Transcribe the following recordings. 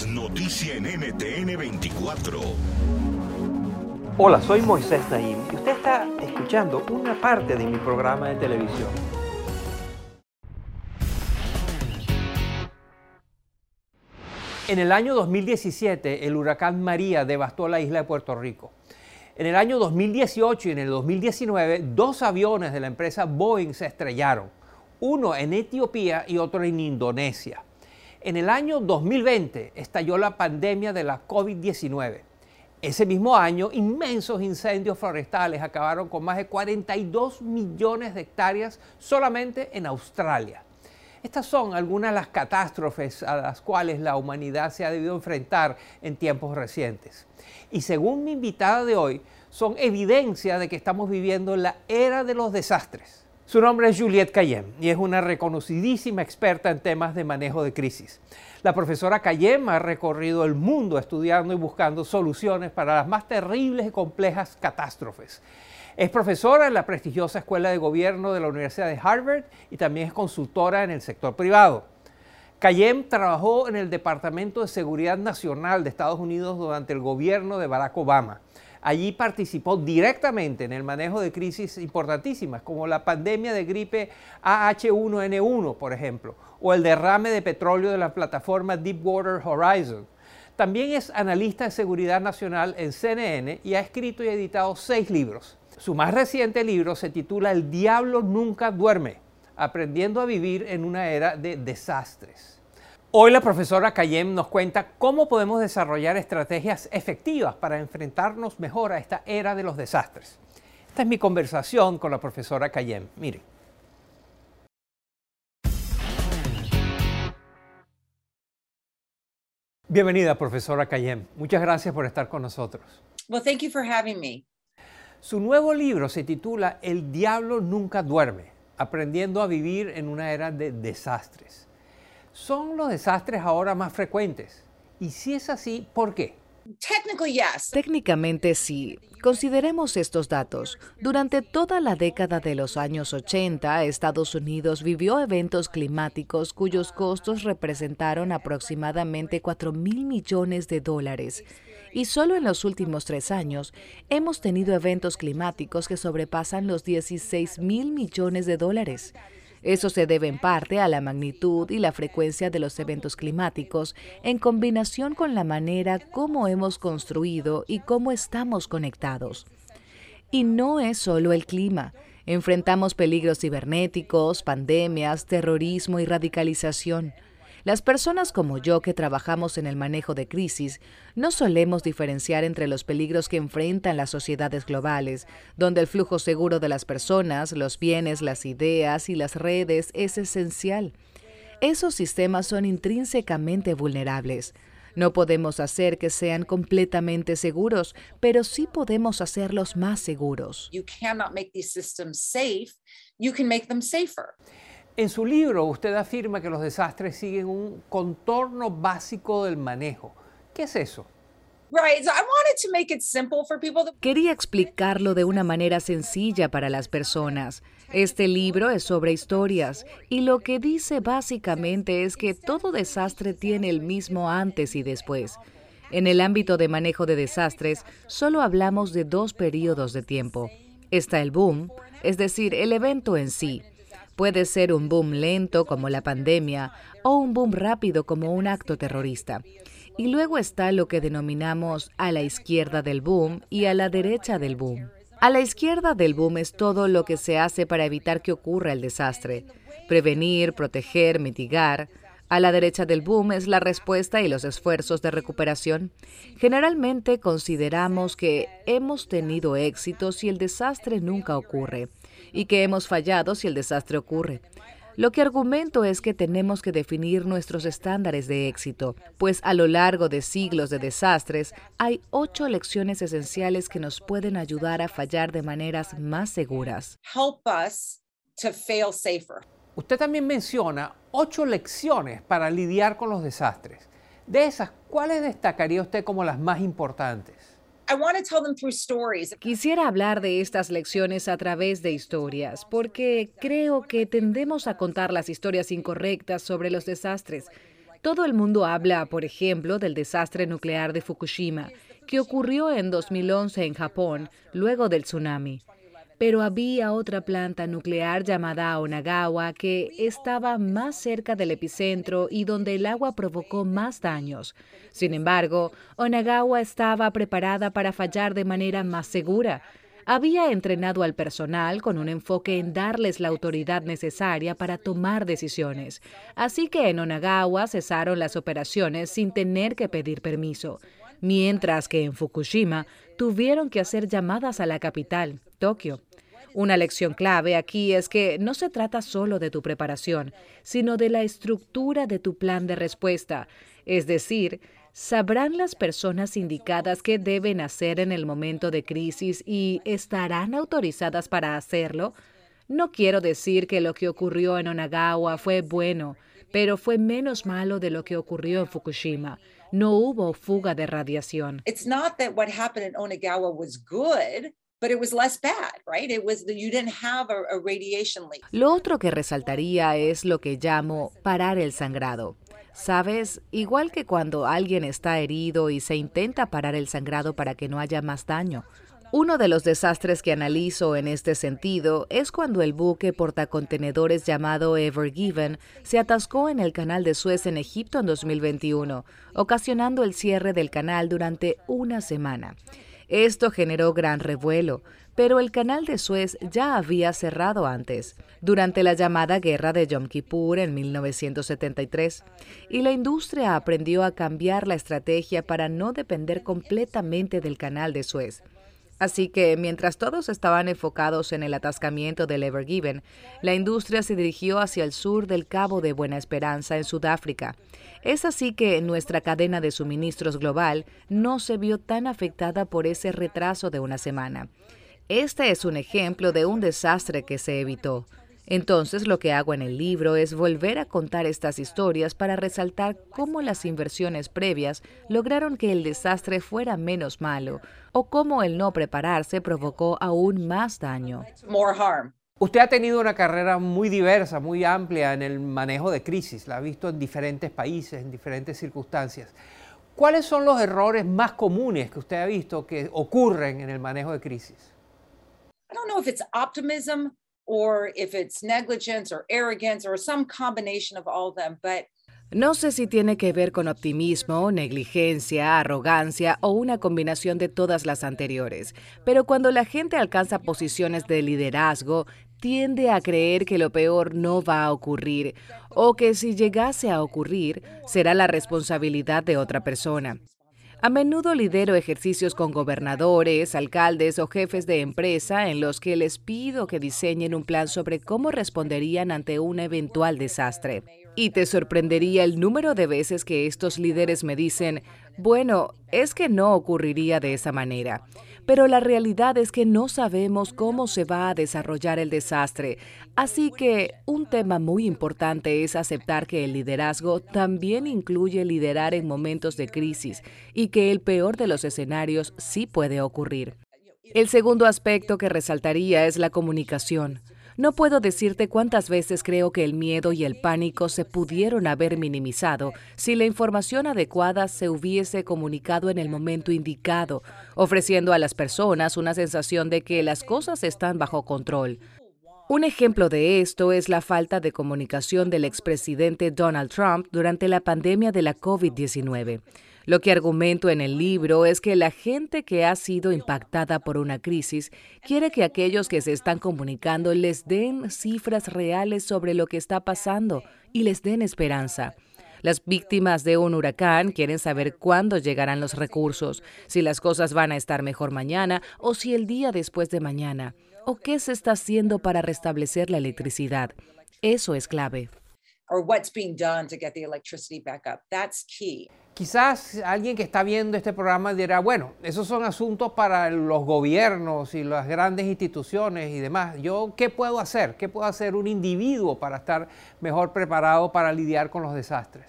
Noticia en NTN 24. Hola, soy Moisés Naim y usted está escuchando una parte de mi programa de televisión. En el año 2017, el huracán María devastó la isla de Puerto Rico. En el año 2018 y en el 2019, dos aviones de la empresa Boeing se estrellaron, uno en Etiopía y otro en Indonesia. En el año 2020 estalló la pandemia de la COVID-19. Ese mismo año, inmensos incendios forestales acabaron con más de 42 millones de hectáreas solamente en Australia. Estas son algunas de las catástrofes a las cuales la humanidad se ha debido enfrentar en tiempos recientes. Y según mi invitada de hoy, son evidencia de que estamos viviendo la era de los desastres. Su nombre es Juliette Cayem y es una reconocidísima experta en temas de manejo de crisis. La profesora Cayem ha recorrido el mundo estudiando y buscando soluciones para las más terribles y complejas catástrofes. Es profesora en la prestigiosa Escuela de Gobierno de la Universidad de Harvard y también es consultora en el sector privado. Cayem trabajó en el Departamento de Seguridad Nacional de Estados Unidos durante el gobierno de Barack Obama. Allí participó directamente en el manejo de crisis importantísimas, como la pandemia de gripe AH1N1, por ejemplo, o el derrame de petróleo de la plataforma Deepwater Horizon. También es analista de seguridad nacional en CNN y ha escrito y editado seis libros. Su más reciente libro se titula El diablo nunca duerme, aprendiendo a vivir en una era de desastres. Hoy la profesora Cayem nos cuenta cómo podemos desarrollar estrategias efectivas para enfrentarnos mejor a esta era de los desastres. Esta es mi conversación con la profesora Cayem. Mire. Bienvenida, profesora Cayem. Muchas gracias por estar con nosotros. Well, thank you for having me. Su nuevo libro se titula El diablo nunca duerme, aprendiendo a vivir en una era de desastres. ¿Son los desastres ahora más frecuentes? Y si es así, ¿por qué? Técnicamente sí. Consideremos estos datos. Durante toda la década de los años 80, Estados Unidos vivió eventos climáticos cuyos costos representaron aproximadamente 4 mil millones de dólares. Y solo en los últimos tres años hemos tenido eventos climáticos que sobrepasan los 16 mil millones de dólares. Eso se debe en parte a la magnitud y la frecuencia de los eventos climáticos en combinación con la manera como hemos construido y cómo estamos conectados. Y no es solo el clima. Enfrentamos peligros cibernéticos, pandemias, terrorismo y radicalización. Las personas como yo que trabajamos en el manejo de crisis no solemos diferenciar entre los peligros que enfrentan las sociedades globales, donde el flujo seguro de las personas, los bienes, las ideas y las redes es esencial. Esos sistemas son intrínsecamente vulnerables. No podemos hacer que sean completamente seguros, pero sí podemos hacerlos más seguros. You cannot make these systems safe. You can make them safer. En su libro usted afirma que los desastres siguen un contorno básico del manejo. ¿Qué es eso? Right. So I wanted to make it simple for people to Quería explicarlo de una manera sencilla para las personas. Este libro es sobre historias y lo que dice básicamente es que todo desastre tiene el mismo antes y después. En el ámbito de manejo de desastres, solo hablamos de dos periodos de tiempo. Está el boom, es decir, el evento en sí. Puede ser un boom lento como la pandemia o un boom rápido como un acto terrorista. Y luego está lo que denominamos a la izquierda del boom y a la derecha del boom. A la izquierda del boom es todo lo que se hace para evitar que ocurra el desastre. Prevenir, proteger, mitigar. A la derecha del boom es la respuesta y los esfuerzos de recuperación. Generalmente consideramos que hemos tenido éxito si el desastre nunca ocurre y que hemos fallado si el desastre ocurre. Lo que argumento es que tenemos que definir nuestros estándares de éxito, pues a lo largo de siglos de desastres hay ocho lecciones esenciales que nos pueden ayudar a fallar de maneras más seguras. Usted también menciona ocho lecciones para lidiar con los desastres. De esas, ¿cuáles destacaría usted como las más importantes? Quisiera hablar de estas lecciones a través de historias, porque creo que tendemos a contar las historias incorrectas sobre los desastres. Todo el mundo habla, por ejemplo, del desastre nuclear de Fukushima, que ocurrió en 2011 en Japón, luego del tsunami pero había otra planta nuclear llamada Onagawa que estaba más cerca del epicentro y donde el agua provocó más daños. Sin embargo, Onagawa estaba preparada para fallar de manera más segura. Había entrenado al personal con un enfoque en darles la autoridad necesaria para tomar decisiones. Así que en Onagawa cesaron las operaciones sin tener que pedir permiso, mientras que en Fukushima tuvieron que hacer llamadas a la capital, Tokio. Una lección clave aquí es que no se trata solo de tu preparación, sino de la estructura de tu plan de respuesta. Es decir, ¿sabrán las personas indicadas qué deben hacer en el momento de crisis y estarán autorizadas para hacerlo? No quiero decir que lo que ocurrió en Onagawa fue bueno, pero fue menos malo de lo que ocurrió en Fukushima. No hubo fuga de radiación. Onagawa. Lo otro que resaltaría es lo que llamo parar el sangrado. Sabes, igual que cuando alguien está herido y se intenta parar el sangrado para que no haya más daño. Uno de los desastres que analizo en este sentido es cuando el buque portacontenedores llamado Ever Given se atascó en el canal de Suez en Egipto en 2021, ocasionando el cierre del canal durante una semana. Esto generó gran revuelo, pero el canal de Suez ya había cerrado antes, durante la llamada Guerra de Yom Kippur en 1973, y la industria aprendió a cambiar la estrategia para no depender completamente del canal de Suez. Así que mientras todos estaban enfocados en el atascamiento del Ever Given, la industria se dirigió hacia el sur del Cabo de Buena Esperanza en Sudáfrica. Es así que nuestra cadena de suministros global no se vio tan afectada por ese retraso de una semana. Este es un ejemplo de un desastre que se evitó. Entonces lo que hago en el libro es volver a contar estas historias para resaltar cómo las inversiones previas lograron que el desastre fuera menos malo o cómo el no prepararse provocó aún más daño. Usted ha tenido una carrera muy diversa, muy amplia en el manejo de crisis, la ha visto en diferentes países, en diferentes circunstancias. ¿Cuáles son los errores más comunes que usted ha visto que ocurren en el manejo de crisis? I don't know if it's optimism or if it's negligence or arrogance or some combination of all them, but no sé si tiene que ver con optimismo, negligencia, arrogancia o una combinación de todas las anteriores, pero cuando la gente alcanza posiciones de liderazgo, tiende a creer que lo peor no va a ocurrir o que si llegase a ocurrir será la responsabilidad de otra persona. A menudo lidero ejercicios con gobernadores, alcaldes o jefes de empresa en los que les pido que diseñen un plan sobre cómo responderían ante un eventual desastre. Y te sorprendería el número de veces que estos líderes me dicen, bueno, es que no ocurriría de esa manera. Pero la realidad es que no sabemos cómo se va a desarrollar el desastre. Así que un tema muy importante es aceptar que el liderazgo también incluye liderar en momentos de crisis y que el peor de los escenarios sí puede ocurrir. El segundo aspecto que resaltaría es la comunicación. No puedo decirte cuántas veces creo que el miedo y el pánico se pudieron haber minimizado si la información adecuada se hubiese comunicado en el momento indicado, ofreciendo a las personas una sensación de que las cosas están bajo control. Un ejemplo de esto es la falta de comunicación del expresidente Donald Trump durante la pandemia de la COVID-19. Lo que argumento en el libro es que la gente que ha sido impactada por una crisis quiere que aquellos que se están comunicando les den cifras reales sobre lo que está pasando y les den esperanza. Las víctimas de un huracán quieren saber cuándo llegarán los recursos, si las cosas van a estar mejor mañana o si el día después de mañana o qué se está haciendo para restablecer la electricidad. Eso es clave. Quizás alguien que está viendo este programa dirá, bueno, esos son asuntos para los gobiernos y las grandes instituciones y demás. ¿Yo qué puedo hacer? ¿Qué puedo hacer un individuo para estar mejor preparado para lidiar con los desastres?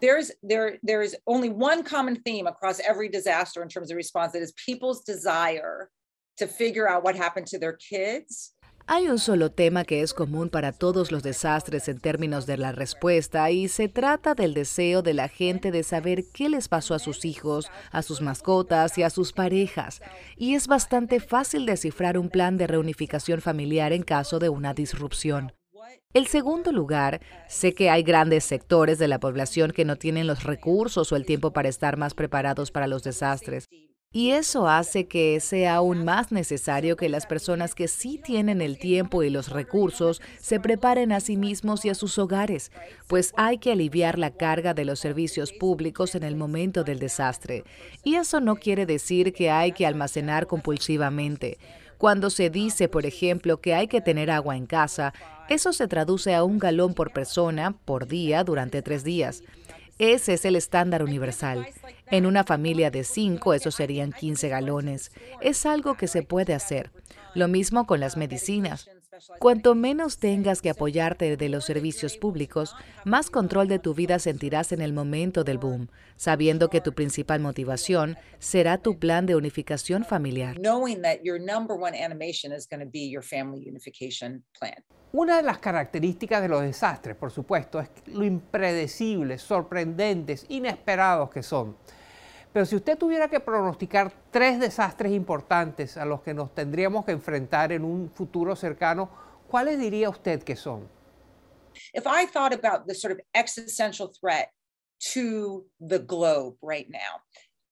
There's, there, there is only one common theme across every disaster in terms of response that is people's desire hay un solo tema que es común para todos los desastres en términos de la respuesta y se trata del deseo de la gente de saber qué les pasó a sus hijos, a sus mascotas y a sus parejas. Y es bastante fácil descifrar un plan de reunificación familiar en caso de una disrupción. El segundo lugar, sé que hay grandes sectores de la población que no tienen los recursos o el tiempo para estar más preparados para los desastres. Y eso hace que sea aún más necesario que las personas que sí tienen el tiempo y los recursos se preparen a sí mismos y a sus hogares, pues hay que aliviar la carga de los servicios públicos en el momento del desastre. Y eso no quiere decir que hay que almacenar compulsivamente. Cuando se dice, por ejemplo, que hay que tener agua en casa, eso se traduce a un galón por persona por día durante tres días. Ese es el estándar universal. En una familia de cinco, eso serían 15 galones. Es algo que se puede hacer. Lo mismo con las medicinas. Cuanto menos tengas que apoyarte de los servicios públicos, más control de tu vida sentirás en el momento del boom, sabiendo que tu principal motivación será tu plan de unificación familiar. Una de las características de los desastres, por supuesto, es lo impredecibles, sorprendentes, inesperados que son. Pero si usted tuviera que pronosticar tres desastres importantes a los que nos tendríamos que enfrentar en un futuro cercano, ¿cuáles diría usted que son? If I thought about the sort of existential threat to the globe right now,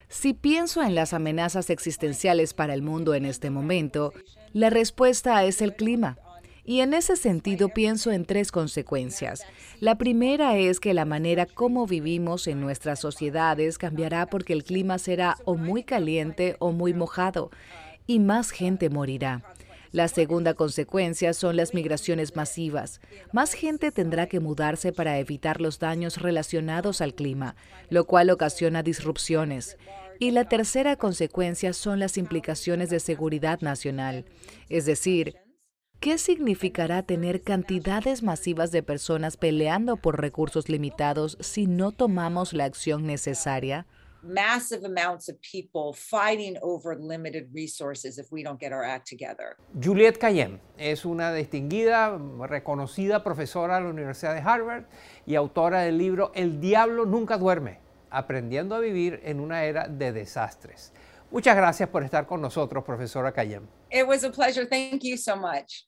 si pienso en las amenazas existenciales para el mundo en este momento, la respuesta es el clima. Y en ese sentido pienso en tres consecuencias. La primera es que la manera como vivimos en nuestras sociedades cambiará porque el clima será o muy caliente o muy mojado y más gente morirá. La segunda consecuencia son las migraciones masivas. Más gente tendrá que mudarse para evitar los daños relacionados al clima, lo cual ocasiona disrupciones. Y la tercera consecuencia son las implicaciones de seguridad nacional, es decir, ¿Qué significará tener cantidades masivas de personas peleando por recursos limitados si no tomamos la acción necesaria? Juliette Cayenne es una distinguida, reconocida profesora de la Universidad de Harvard y autora del libro El diablo nunca duerme, aprendiendo a vivir en una era de desastres. Muchas gracias por estar con nosotros, profesora Cayenne. It was a pleasure. Thank you so much.